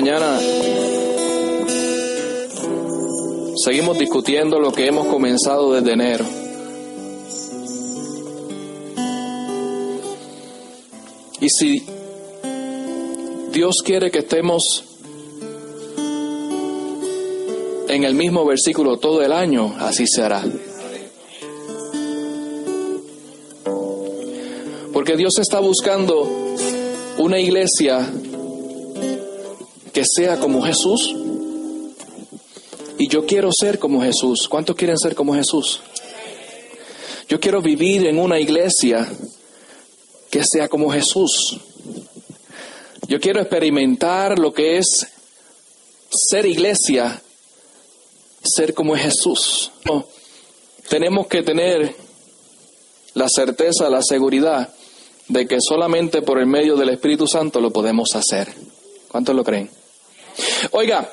Mañana seguimos discutiendo lo que hemos comenzado desde enero. Y si Dios quiere que estemos en el mismo versículo todo el año, así será. Porque Dios está buscando una iglesia que sea como Jesús. Y yo quiero ser como Jesús. ¿Cuántos quieren ser como Jesús? Yo quiero vivir en una iglesia que sea como Jesús. Yo quiero experimentar lo que es ser iglesia, ser como Jesús. tenemos que tener la certeza, la seguridad de que solamente por el medio del Espíritu Santo lo podemos hacer. ¿Cuántos lo creen? Oiga,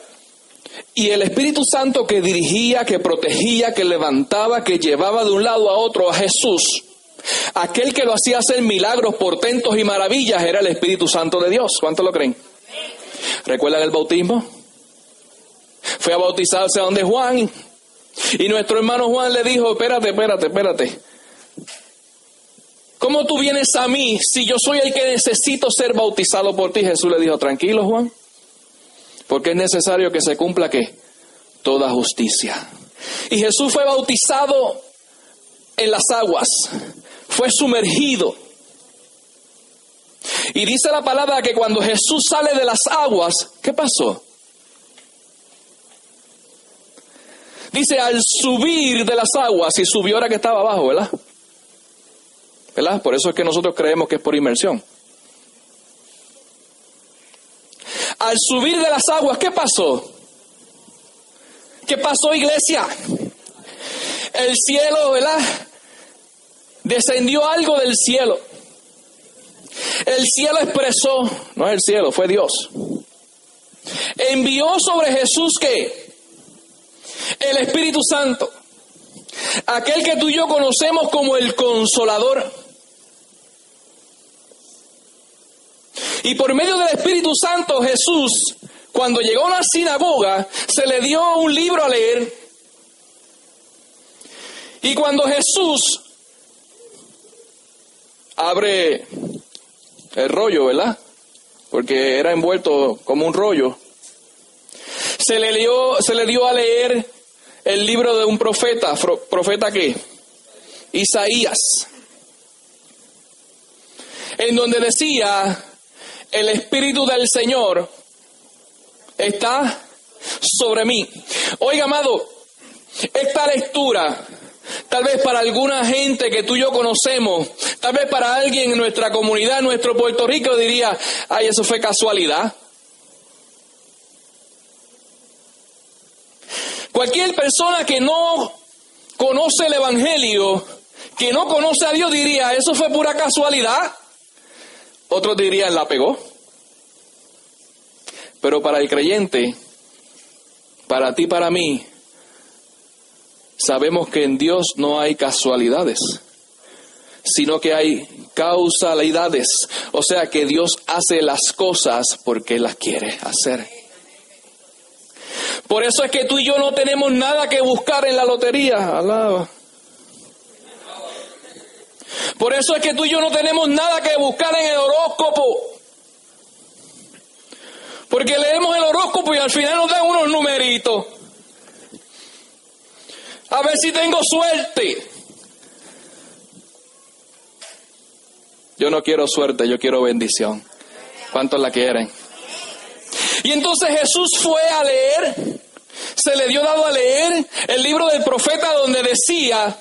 y el Espíritu Santo que dirigía, que protegía, que levantaba, que llevaba de un lado a otro a Jesús, aquel que lo hacía hacer milagros, portentos y maravillas era el Espíritu Santo de Dios. ¿Cuántos lo creen? ¿Recuerdan el bautismo? Fue a bautizarse donde Juan y nuestro hermano Juan le dijo, espérate, espérate, espérate. ¿Cómo tú vienes a mí si yo soy el que necesito ser bautizado por ti? Jesús le dijo, tranquilo Juan, porque es necesario que se cumpla que toda justicia. Y Jesús fue bautizado en las aguas, fue sumergido. Y dice la palabra que cuando Jesús sale de las aguas, ¿qué pasó? Dice, al subir de las aguas, y subió ahora que estaba abajo, ¿verdad? ¿verdad? Por eso es que nosotros creemos que es por inmersión. Al subir de las aguas, ¿qué pasó? ¿Qué pasó, iglesia? El cielo, ¿verdad? Descendió algo del cielo. El cielo expresó, no es el cielo, fue Dios. Envió sobre Jesús que el Espíritu Santo, aquel que tú y yo conocemos como el consolador. Y por medio del Espíritu Santo Jesús, cuando llegó a una sinagoga, se le dio un libro a leer. Y cuando Jesús abre el rollo, ¿verdad? Porque era envuelto como un rollo. Se le dio, se le dio a leer el libro de un profeta, profeta qué? Isaías. En donde decía el Espíritu del Señor está sobre mí. Oiga, amado, esta lectura, tal vez para alguna gente que tú y yo conocemos, tal vez para alguien en nuestra comunidad, en nuestro Puerto Rico, diría, ay, eso fue casualidad. Cualquier persona que no conoce el Evangelio, que no conoce a Dios, diría, eso fue pura casualidad. Otros dirían, la pegó. Pero para el creyente, para ti, para mí, sabemos que en Dios no hay casualidades, sino que hay causalidades. O sea que Dios hace las cosas porque las quiere hacer. Por eso es que tú y yo no tenemos nada que buscar en la lotería. Alaba. Por eso es que tú y yo no tenemos nada que buscar en el horóscopo. Porque leemos el horóscopo y al final nos dan unos numeritos. A ver si tengo suerte. Yo no quiero suerte, yo quiero bendición. ¿Cuántos la quieren? Y entonces Jesús fue a leer, se le dio dado a leer el libro del profeta donde decía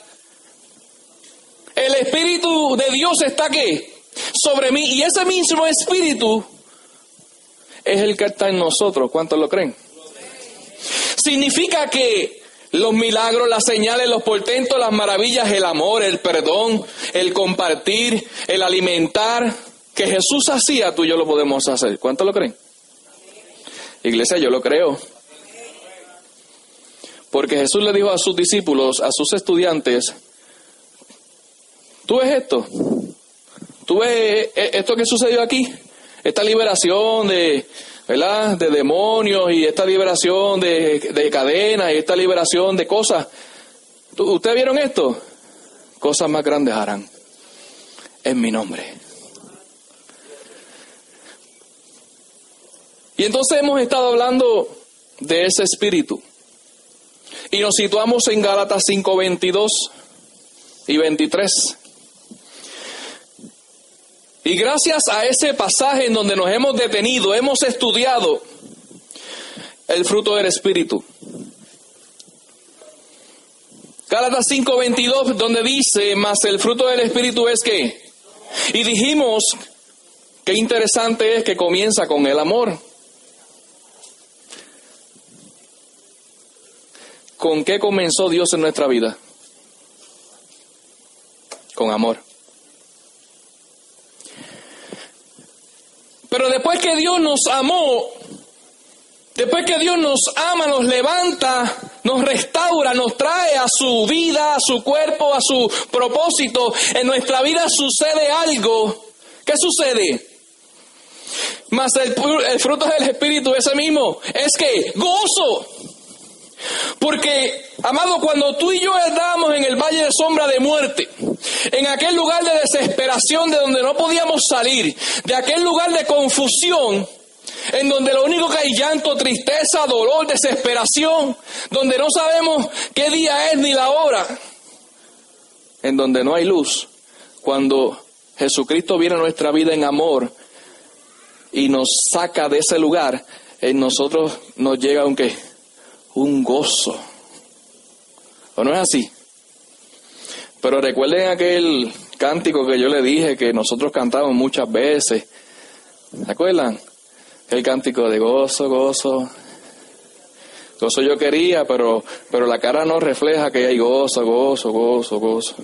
el Espíritu de Dios está aquí sobre mí y ese mismo espíritu es el que está en nosotros. ¿Cuántos lo creen? Significa que los milagros, las señales, los portentos, las maravillas, el amor, el perdón, el compartir, el alimentar que Jesús hacía, tú y yo lo podemos hacer. ¿Cuántos lo creen? Iglesia, yo lo creo. Porque Jesús le dijo a sus discípulos, a sus estudiantes, ¿tú ves esto? ¿Tú ves esto que sucedió aquí? Esta liberación de, ¿verdad? De demonios y esta liberación de, de cadenas y esta liberación de cosas. ¿Ustedes vieron esto? Cosas más grandes harán en mi nombre. Y entonces hemos estado hablando de ese espíritu. Y nos situamos en Gálatas 5, 22 y 23. Y gracias a ese pasaje en donde nos hemos detenido, hemos estudiado el fruto del Espíritu. Gálatas 5:22, donde dice, más el fruto del Espíritu es que, y dijimos, qué interesante es que comienza con el amor. ¿Con qué comenzó Dios en nuestra vida? Con amor. Pero después que Dios nos amó, después que Dios nos ama, nos levanta, nos restaura, nos trae a su vida, a su cuerpo, a su propósito, en nuestra vida sucede algo. ¿Qué sucede? Más el, el fruto del Espíritu, ese mismo, es que gozo. Porque, amado, cuando tú y yo estábamos en el valle de sombra de muerte, en aquel lugar de desesperación de donde no podíamos salir, de aquel lugar de confusión, en donde lo único que hay llanto, tristeza, dolor, desesperación, donde no sabemos qué día es ni la hora, en donde no hay luz, cuando Jesucristo viene a nuestra vida en amor y nos saca de ese lugar, en nosotros nos llega aunque un gozo. ¿O no es así? Pero recuerden aquel cántico que yo le dije que nosotros cantamos muchas veces. ¿Se acuerdan? El cántico de gozo, gozo. Gozo yo quería, pero, pero la cara no refleja que hay gozo, gozo, gozo, gozo.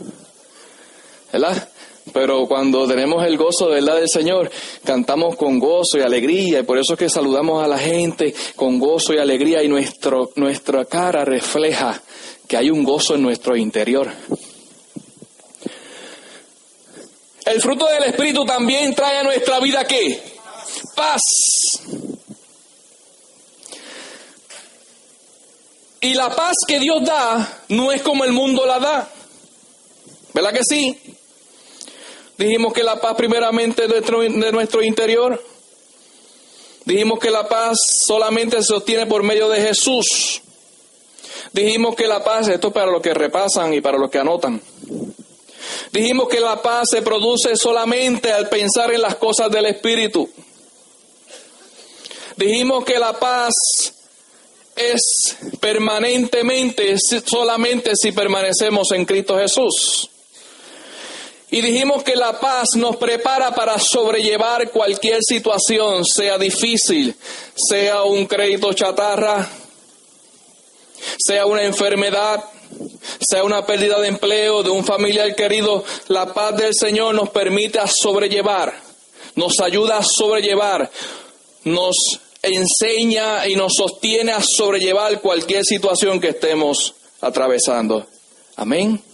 ¿Verdad? Pero cuando tenemos el gozo de verdad del Señor, cantamos con gozo y alegría, y por eso es que saludamos a la gente con gozo y alegría, y nuestra cara refleja que hay un gozo en nuestro interior. El fruto del Espíritu también trae a nuestra vida qué? Paz. Y la paz que Dios da no es como el mundo la da. ¿Verdad que sí? Dijimos que la paz primeramente nuestro, de nuestro interior. Dijimos que la paz solamente se obtiene por medio de Jesús. Dijimos que la paz, esto es para los que repasan y para los que anotan. Dijimos que la paz se produce solamente al pensar en las cosas del Espíritu. Dijimos que la paz es permanentemente solamente si permanecemos en Cristo Jesús. Y dijimos que la paz nos prepara para sobrellevar cualquier situación, sea difícil, sea un crédito chatarra, sea una enfermedad, sea una pérdida de empleo, de un familiar querido. La paz del Señor nos permite sobrellevar, nos ayuda a sobrellevar, nos enseña y nos sostiene a sobrellevar cualquier situación que estemos atravesando. Amén.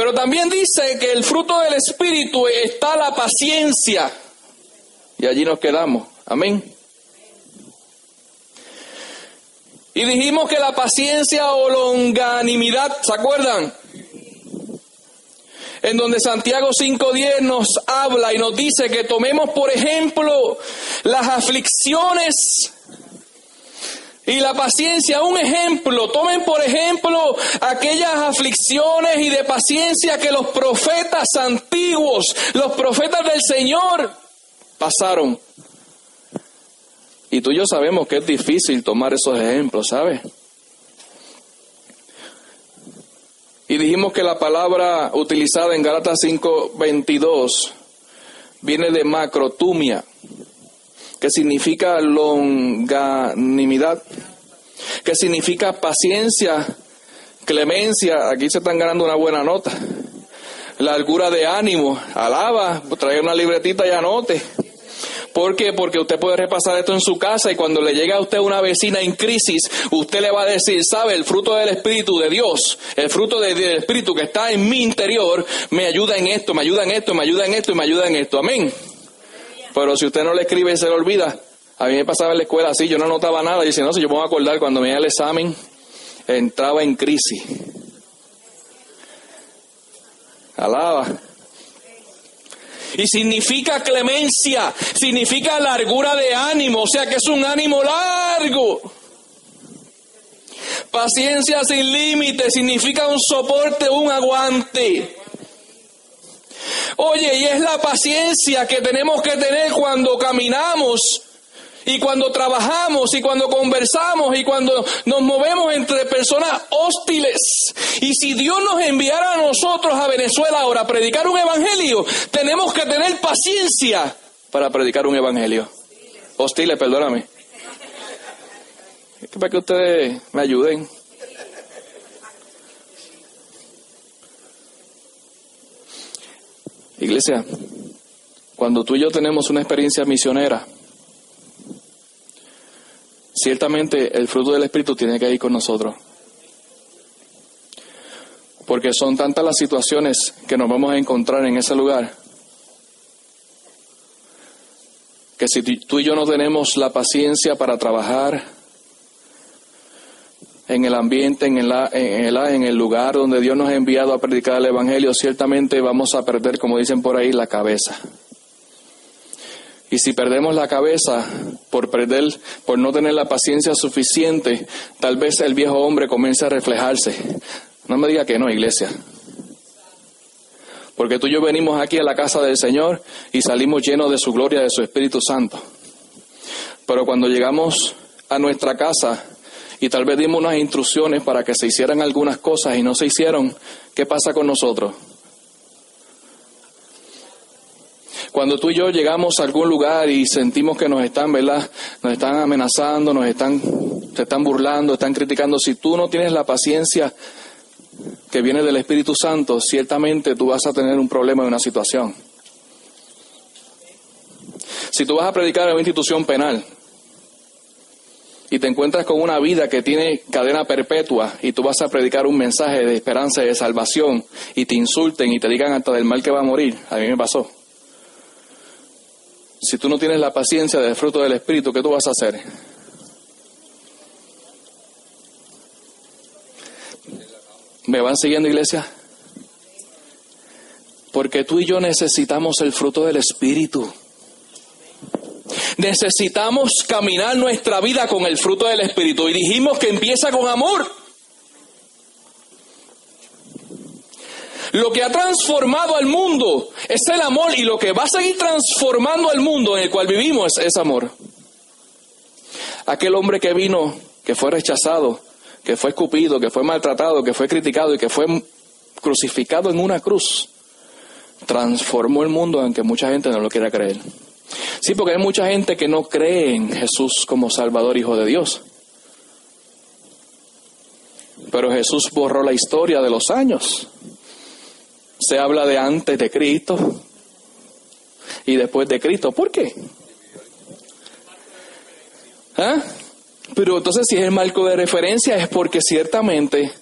Pero también dice que el fruto del Espíritu está la paciencia. Y allí nos quedamos. Amén. Y dijimos que la paciencia o longanimidad, ¿se acuerdan? En donde Santiago 5.10 nos habla y nos dice que tomemos por ejemplo las aflicciones y la paciencia, un ejemplo, tomen por ejemplo aquellas aflicciones y de paciencia que los profetas antiguos, los profetas del Señor pasaron. Y tú y yo sabemos que es difícil tomar esos ejemplos, ¿sabes? Y dijimos que la palabra utilizada en Gálatas 5:22 viene de macrotumia, que significa longanimidad, que significa paciencia, clemencia. Aquí se están ganando una buena nota. Largura de ánimo, alaba, trae una libretita y anote. ¿Por qué? Porque usted puede repasar esto en su casa y cuando le llega a usted una vecina en crisis, usted le va a decir, sabe, el fruto del Espíritu de Dios, el fruto del Espíritu que está en mi interior, me ayuda en esto, me ayuda en esto, me ayuda en esto y me ayuda en esto. Amén. Pero si usted no le escribe se le olvida, a mí me pasaba en la escuela así, yo no anotaba nada y no sé, yo me voy a acordar cuando me iba el examen, entraba en crisis. Alaba. Y significa clemencia, significa largura de ánimo, o sea que es un ánimo largo. Paciencia sin límite significa un soporte, un aguante. Oye, y es la paciencia que tenemos que tener cuando caminamos y cuando trabajamos y cuando conversamos y cuando nos movemos entre personas hostiles. Y si Dios nos enviara a nosotros a Venezuela ahora a predicar un evangelio, tenemos que tener paciencia para predicar un evangelio. Hostiles, perdóname. Es para que ustedes me ayuden. Iglesia, cuando tú y yo tenemos una experiencia misionera, ciertamente el fruto del Espíritu tiene que ir con nosotros. Porque son tantas las situaciones que nos vamos a encontrar en ese lugar, que si tú y yo no tenemos la paciencia para trabajar en el ambiente, en el, en el, en el lugar donde Dios nos ha enviado a predicar el Evangelio, ciertamente vamos a perder, como dicen por ahí, la cabeza. Y si perdemos la cabeza por perder, por no tener la paciencia suficiente, tal vez el viejo hombre comience a reflejarse. No me diga que no, iglesia. Porque tú y yo venimos aquí a la casa del Señor y salimos llenos de su gloria, de su Espíritu Santo. Pero cuando llegamos a nuestra casa y tal vez dimos unas instrucciones para que se hicieran algunas cosas y no se hicieron, ¿qué pasa con nosotros? Cuando tú y yo llegamos a algún lugar y sentimos que nos están, ¿verdad? Nos están amenazando, nos están, se están burlando, están criticando. Si tú no tienes la paciencia que viene del Espíritu Santo, ciertamente tú vas a tener un problema en una situación. Si tú vas a predicar en una institución penal y te encuentras con una vida que tiene cadena perpetua y tú vas a predicar un mensaje de esperanza y de salvación y te insulten y te digan hasta del mal que va a morir, a mí me pasó. Si tú no tienes la paciencia del fruto del Espíritu, ¿qué tú vas a hacer? ¿Me van siguiendo, iglesia? Porque tú y yo necesitamos el fruto del Espíritu. Necesitamos caminar nuestra vida con el fruto del Espíritu. Y dijimos que empieza con amor. Lo que ha transformado al mundo es el amor y lo que va a seguir transformando al mundo en el cual vivimos es, amor. Aquel hombre que vino, que fue rechazado, que fue escupido, que fue maltratado, que fue criticado y que fue crucificado en una cruz, transformó el mundo aunque mucha gente no lo quiera creer. Sí, porque hay mucha gente que no cree en Jesús como Salvador, Hijo de Dios. Pero Jesús borró la historia de los años se habla de antes de Cristo y después de Cristo. ¿Por qué? ¿Ah? Pero entonces si es el marco de referencia es porque ciertamente,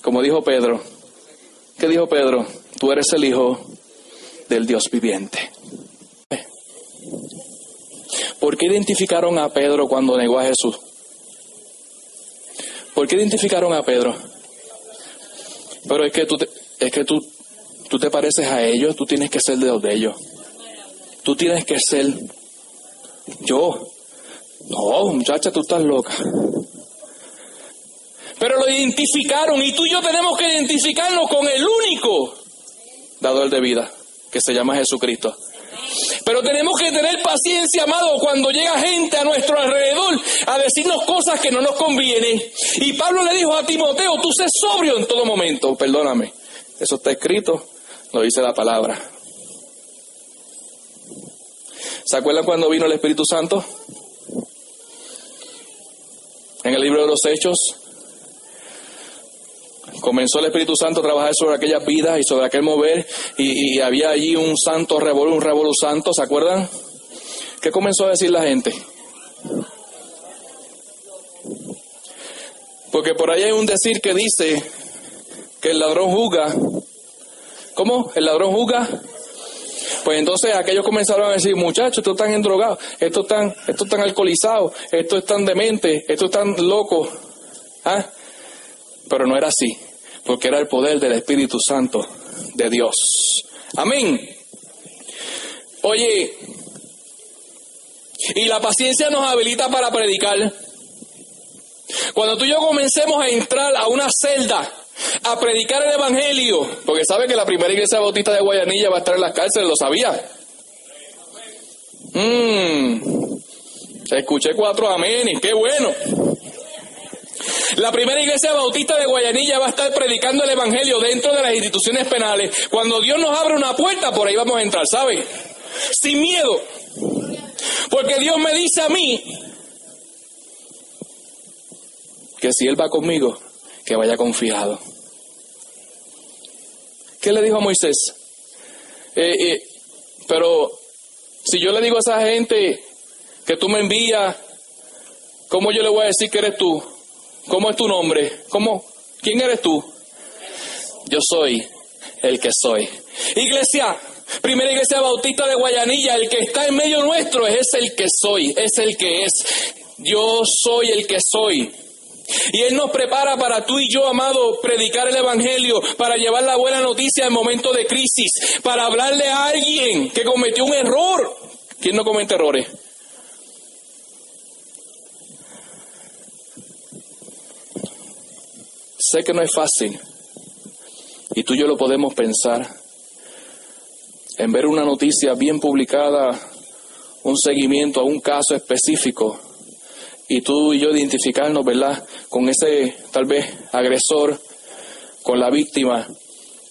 como dijo Pedro, ¿qué dijo Pedro? Tú eres el Hijo del Dios viviente. ¿Por qué identificaron a Pedro cuando negó a Jesús? ¿Por qué identificaron a Pedro? Pero es que tú, es que tú tú te pareces a ellos, tú tienes que ser de los de ellos. Tú tienes que ser yo. No, muchacha, tú estás loca. Pero lo identificaron y tú y yo tenemos que identificarnos con el único dador de vida, que se llama Jesucristo. Pero tenemos que tener paciencia, amado, cuando llega gente a nuestro alrededor a decirnos cosas que no nos convienen. Y Pablo le dijo a Timoteo, tú sé sobrio en todo momento, perdóname. Eso está escrito, lo dice la palabra. ¿Se acuerdan cuando vino el Espíritu Santo? En el libro de los Hechos, comenzó el Espíritu Santo a trabajar sobre aquellas vidas y sobre aquel mover, y, había allí un santo revolú, un revolú santo, ¿se acuerdan? ¿Qué comenzó a decir la gente? Porque por ahí hay un decir que dice que el ladrón juzga. ¿Cómo? ¿El ladrón juzga? Pues entonces aquellos comenzaron a decir, muchachos, estos están endrogados, estos están, estos están alcoholizados, estos están dementes, estos están locos. ¿Ah? Pero no era así, porque era el poder del Espíritu Santo de Dios. Amén. Oye, y la paciencia nos habilita para predicar. Cuando tú y yo comencemos a entrar a una celda a predicar el Evangelio, porque sabe que la primera iglesia bautista de Guayanilla va a estar en las cárceles, ¿lo sabía? Mmm, escuché cuatro amenes, qué bueno. La primera iglesia bautista de Guayanilla va a estar predicando el Evangelio dentro de las instituciones penales. Cuando Dios nos abre una puerta, por ahí vamos a entrar, ¿sabe? Sin miedo. Porque Dios me dice a mí que si Él va conmigo, que vaya confiado. ¿Qué le dijo a Moisés? Eh, eh, pero si yo le digo a esa gente que tú me envías, ¿cómo yo le voy a decir que eres tú? ¿Cómo es tu nombre? ¿Cómo? ¿Quién eres tú? Yo soy el que soy. Iglesia, primera iglesia bautista de Guayanilla, el que está en medio nuestro es el que soy, es el que es. Yo soy el que soy. Y Él nos prepara para tú y yo, amado, predicar el Evangelio, para llevar la buena noticia en momentos de crisis, para hablarle a alguien que cometió un error. ¿Quién no comete errores? Sé que no es fácil. Y tú y yo lo podemos pensar. En ver una noticia bien publicada, un seguimiento a un caso específico, y tú y yo identificarnos, ¿verdad? Con ese tal vez agresor, con la víctima,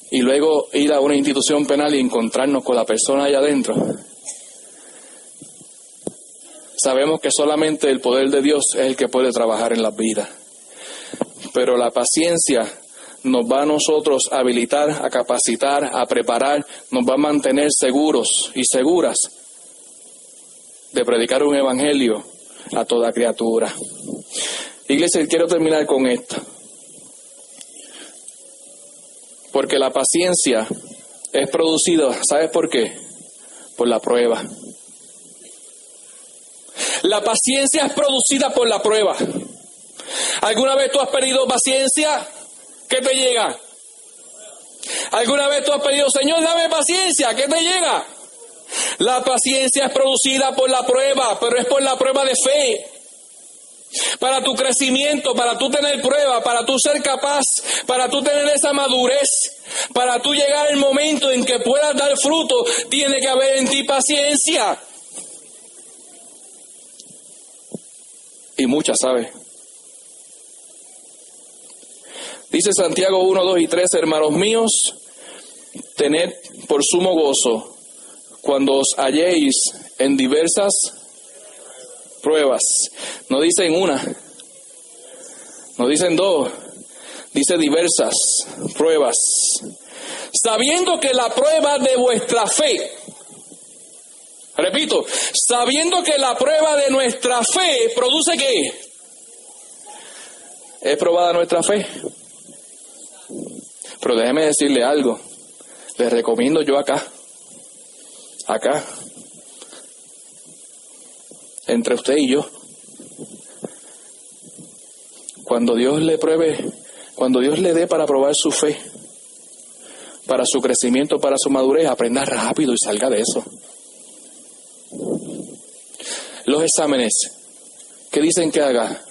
y luego ir a una institución penal y encontrarnos con la persona allá adentro. Sabemos que solamente el poder de Dios es el que puede trabajar en las vidas pero la paciencia nos va a nosotros a habilitar, a capacitar, a preparar, nos va a mantener seguros y seguras de predicar un evangelio a toda criatura. Iglesia, quiero terminar con esto. Porque la paciencia es producida, ¿sabes por qué? Por la prueba. La paciencia es producida por la prueba. ¿Alguna vez tú has pedido paciencia? ¿Qué te llega? ¿Alguna vez tú has pedido, Señor, dame paciencia? ¿Qué te llega? La paciencia es producida por la prueba, pero es por la prueba de fe. Para tu crecimiento, para tú tener prueba, para tú ser capaz, para tú tener esa madurez, para tú llegar al momento en que puedas dar fruto, tiene que haber en ti paciencia. Y muchas, ¿sabes? Dice Santiago 1, 2 y 3, hermanos míos, tened por sumo gozo cuando os halléis en diversas pruebas. No dicen una, no dicen dos, dice diversas pruebas. Sabiendo que la prueba de vuestra fe, repito, sabiendo que la prueba de nuestra fe produce qué? Es probada nuestra fe. Pero déjeme decirle algo. Le recomiendo yo acá, acá, entre usted y yo, cuando Dios le pruebe, cuando Dios le dé para probar su fe, para su crecimiento, para su madurez, aprenda rápido y salga de eso. Los exámenes, ¿qué dicen que haga?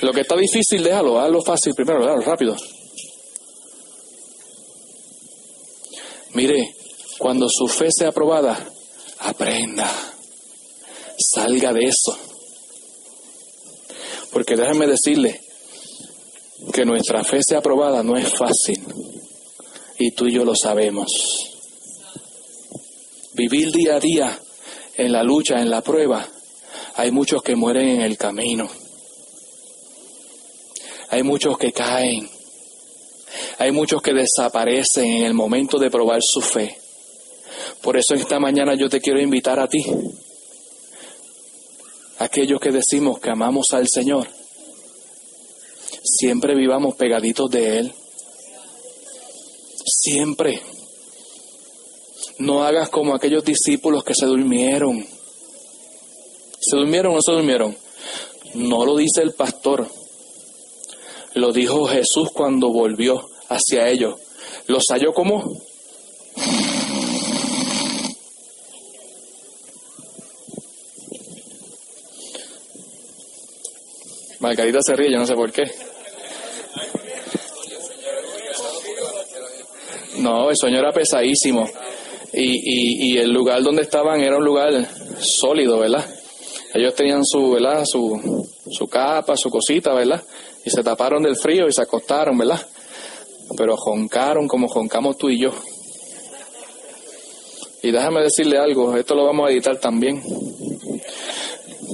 Lo que está difícil, déjalo, hazlo fácil primero, déjalo rápido. Mire, cuando su fe sea aprobada, aprenda, salga de eso. Porque déjame decirle que nuestra fe sea aprobada no es fácil. Y tú y yo lo sabemos. Vivir día a día en la lucha, en la prueba, hay muchos que mueren en el camino. Hay muchos que caen. Hay muchos que desaparecen en el momento de probar su fe. Por eso esta mañana yo te quiero invitar a ti, aquellos que decimos que amamos al Señor, siempre vivamos pegaditos de Él. Siempre. No hagas como aquellos discípulos que se durmieron. ¿Se durmieron o no se durmieron? No lo dice el pastor. Lo dijo Jesús cuando volvió hacia ellos. ¿Los halló como? Margarita se ríe, yo no sé por qué. No, el sueño era pesadísimo. Y, y, y el lugar donde estaban era un lugar sólido, ¿verdad? Ellos tenían su, ¿verdad? Su, su capa, su cosita, ¿verdad? Y se taparon del frío y se acostaron, ¿verdad? Pero joncaron como joncamos tú y yo. Y déjame decirle algo, esto lo vamos a editar también.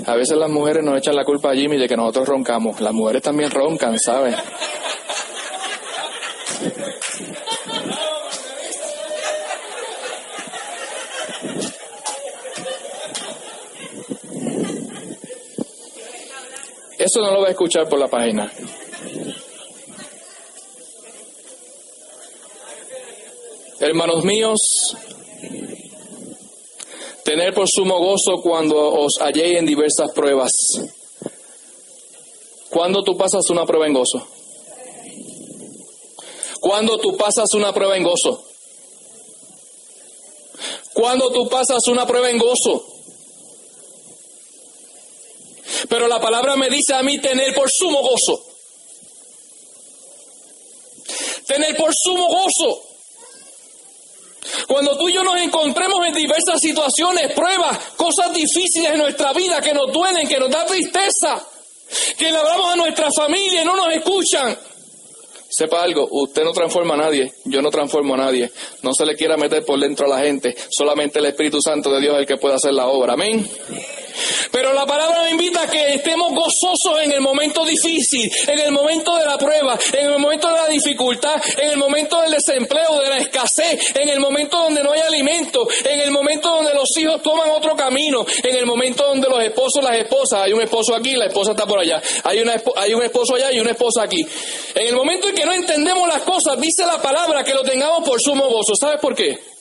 A veces las mujeres nos echan la culpa a Jimmy de que nosotros roncamos. Las mujeres también roncan, ¿sabes? Eso no lo va a escuchar por la página. Hermanos míos, tener por sumo gozo cuando os halléis en diversas pruebas. ¿Cuándo tú pasas una prueba en gozo? ¿Cuándo tú pasas una prueba en gozo? ¿Cuándo tú pasas una prueba en gozo? Pero la palabra me dice a mí tener por sumo gozo. Tener por sumo gozo. Cuando tú y yo nos encontremos en diversas situaciones, pruebas, cosas difíciles en nuestra vida que nos duelen, que nos da tristeza, que le hablamos a nuestra familia y no nos escuchan. Sepa algo, usted no transforma a nadie, yo no transformo a nadie. No se le quiera meter por dentro a la gente, solamente el Espíritu Santo de Dios es el que puede hacer la obra. Amén. Pero la palabra nos invita a que estemos gozosos en el momento difícil, en el momento de la prueba, en el momento de la dificultad, en el momento del desempleo, de la escasez, en el momento donde no hay alimento, en el momento donde los hijos toman otro camino, en el momento donde los esposos, las esposas, hay un esposo aquí, la esposa está por allá, hay, una, hay un esposo allá y una esposa aquí. En el momento en que no entendemos las cosas, dice la palabra que lo tengamos por sumo gozo. ¿Sabes por qué?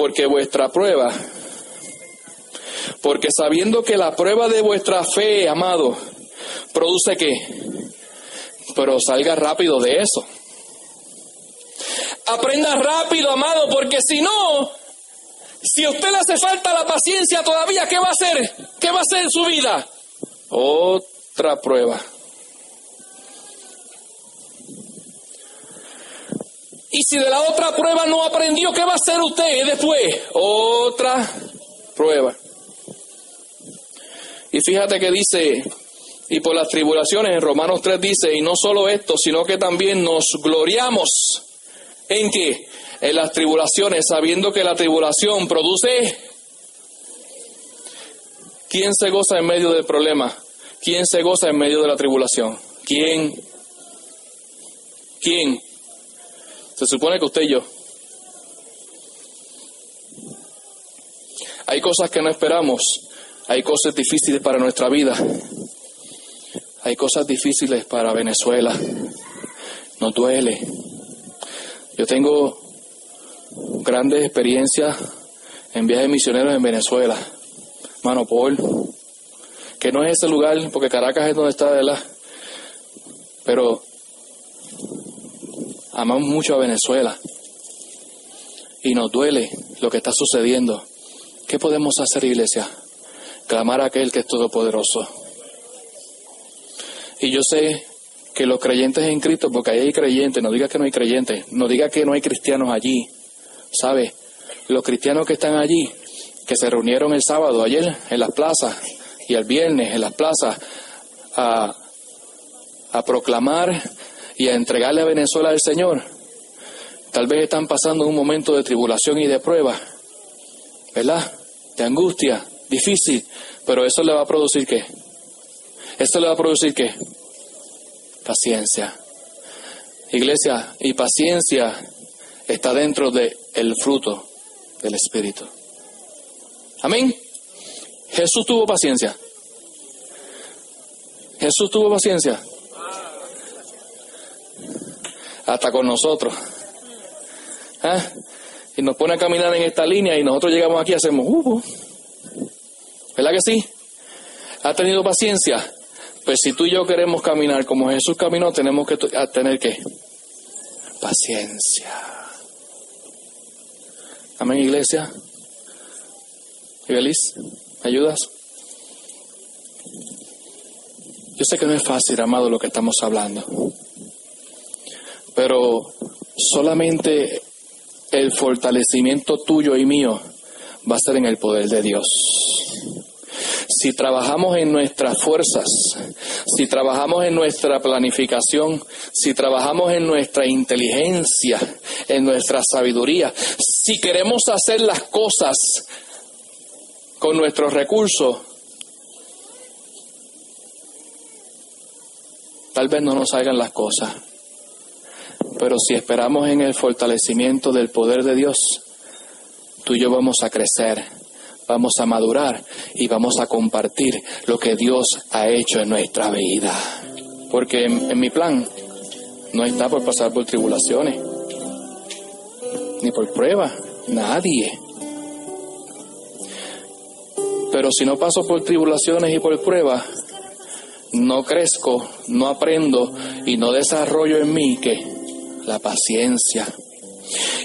Porque vuestra prueba, porque sabiendo que la prueba de vuestra fe, amado, produce qué, pero salga rápido de eso. Aprenda rápido, amado, porque si no, si a usted le hace falta la paciencia todavía, ¿qué va a hacer? ¿Qué va a hacer en su vida? Otra prueba. Y si de la otra prueba no aprendió, ¿qué va a hacer usted después? Otra prueba. Y fíjate que dice, y por las tribulaciones, en Romanos 3 dice, y no solo esto, sino que también nos gloriamos. ¿En qué? En las tribulaciones, sabiendo que la tribulación produce... ¿Quién se goza en medio del problema? ¿Quién se goza en medio de la tribulación? ¿Quién? ¿Quién? Se supone que usted y yo. Hay cosas que no esperamos, hay cosas difíciles para nuestra vida, hay cosas difíciles para Venezuela, nos duele. Yo tengo grandes experiencias en viajes misioneros en Venezuela, Manopol, que no es ese lugar, porque Caracas es donde está, la Pero amamos mucho a Venezuela y nos duele lo que está sucediendo. ¿Qué podemos hacer, iglesia? Clamar a aquel que es todopoderoso. Y yo sé que los creyentes en Cristo, porque ahí hay creyentes, no diga que no hay creyentes, no diga que no hay cristianos allí, ¿sabe? Los cristianos que están allí, que se reunieron el sábado, ayer, en las plazas, y el viernes en las plazas, a, a proclamar y a entregarle a Venezuela al Señor, tal vez están pasando un momento de tribulación y de prueba, ¿verdad? De angustia, difícil, pero eso le va a producir qué? Esto le va a producir qué? Paciencia. Iglesia, y paciencia está dentro del el fruto del Espíritu. Amén. Jesús tuvo paciencia. Jesús tuvo paciencia. Hasta con nosotros. ¿Ah? Y nos pone a caminar en esta línea y nosotros llegamos aquí y hacemos, uh, ¿verdad que sí? ¿Ha tenido paciencia? Pues si tú y yo queremos caminar como Jesús caminó, tenemos que tener que paciencia. Amén, iglesia. Feliz, ¿me ayudas? Yo sé que no es fácil, amado, lo que estamos hablando. Pero solamente el fortalecimiento tuyo y mío va a ser en el poder de Dios si trabajamos en nuestras fuerzas, si trabajamos en nuestra planificación, si trabajamos en nuestra inteligencia, en nuestra sabiduría, si queremos hacer las cosas con nuestros recursos, tal vez no nos salgan las cosas. Pero si esperamos en el fortalecimiento del poder de Dios, tú y yo vamos a crecer vamos a madurar y vamos a compartir lo que Dios ha hecho en nuestra vida. Porque en, mi plan no está por pasar por tribulaciones, ni por pruebas, nadie. Pero si no paso por tribulaciones y por pruebas, no crezco, no aprendo y no desarrollo en mí que la paciencia,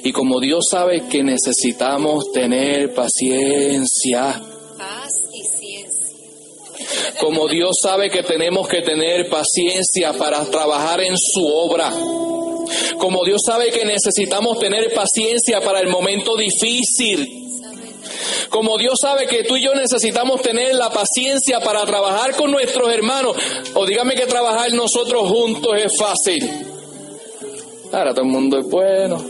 y como Dios sabe que necesitamos tener paciencia. Como Dios sabe que tenemos que tener paciencia para trabajar en su obra. Como Dios sabe que necesitamos tener paciencia para el momento difícil. Como Dios sabe que tú y yo necesitamos tener la paciencia para trabajar con nuestros hermanos. O dígame que trabajar nosotros juntos es fácil. Ahora todo el mundo es bueno.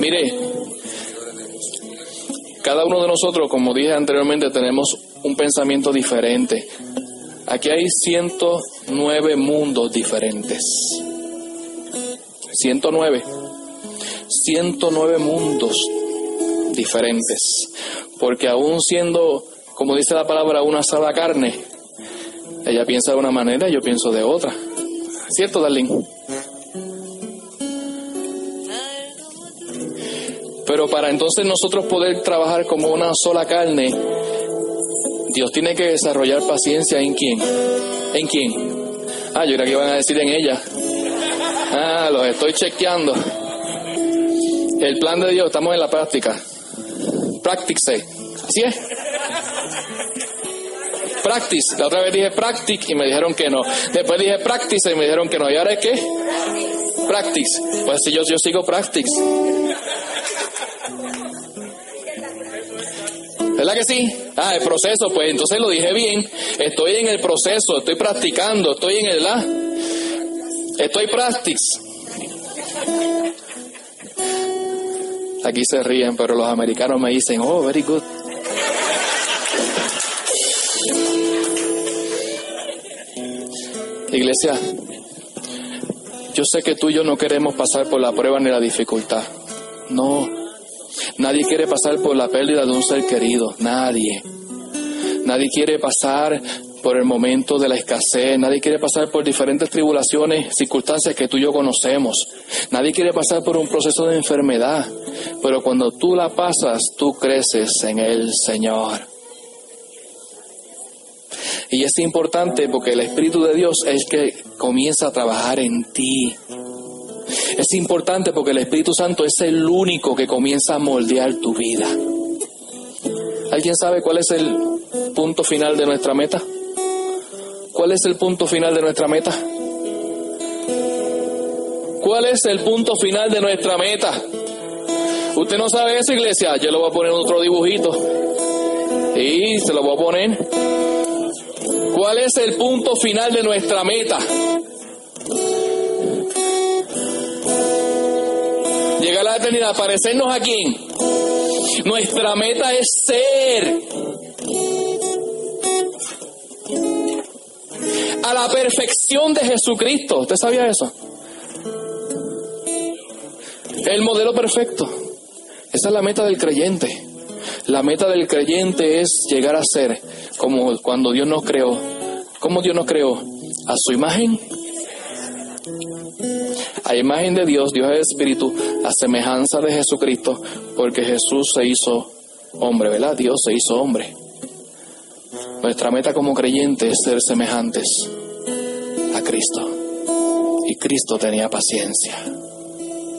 Mire, cada uno de nosotros, como dije anteriormente, tenemos un pensamiento diferente. Aquí hay 109 mundos diferentes. 109. 109 mundos diferentes. Porque aún siendo, como dice la palabra, una sola carne, ella piensa de una manera, yo pienso de otra. ¿Cierto, Darlene? Pero para entonces nosotros poder trabajar como una sola carne, Dios tiene que desarrollar paciencia en quién. ¿En quién? Ah, yo creo que iban a decir en ella. Ah, los estoy chequeando. El plan de Dios, estamos en la práctica. Practice. Así es. Practice. La otra vez dije practice y me dijeron que no. Después dije practice y me dijeron que no. ¿Y ahora es qué? Practice. Pues si yo, yo sigo practice. ¿Verdad que sí? Ah, el proceso, pues entonces lo dije bien. Estoy en el proceso, estoy practicando, estoy en el la. Estoy practice. Aquí se ríen, pero los americanos me dicen, oh, very good. Iglesia, yo sé que tú y yo no queremos pasar por la prueba ni la dificultad. No, Nadie quiere pasar por la pérdida de un ser querido, nadie. Nadie quiere pasar por el momento de la escasez, nadie quiere pasar por diferentes tribulaciones, circunstancias que tú y yo conocemos. Nadie quiere pasar por un proceso de enfermedad, pero cuando tú la pasas, tú creces en el Señor. Y es importante porque el Espíritu de Dios es el que comienza a trabajar en ti. Es importante porque el Espíritu Santo es el único que comienza a moldear tu vida. ¿Alguien sabe cuál es el punto final de nuestra meta? ¿Cuál es el punto final de nuestra meta? ¿Cuál es el punto final de nuestra meta? Usted no sabe eso, iglesia. Yo le voy a poner otro dibujito. Y se lo voy a poner. ¿Cuál es el punto final de nuestra meta? Llegar a la eternidad, parecernos a quién. Nuestra meta es ser a la perfección de Jesucristo. ¿Usted sabía eso? El modelo perfecto. Esa es la meta del creyente. La meta del creyente es llegar a ser como cuando Dios nos creó. ¿Cómo Dios nos creó? A su imagen. A imagen de Dios, Dios es espíritu, a semejanza de Jesucristo, porque Jesús se hizo hombre, ¿verdad? Dios se hizo hombre. Nuestra meta como creyente es ser semejantes a Cristo. Y Cristo tenía paciencia.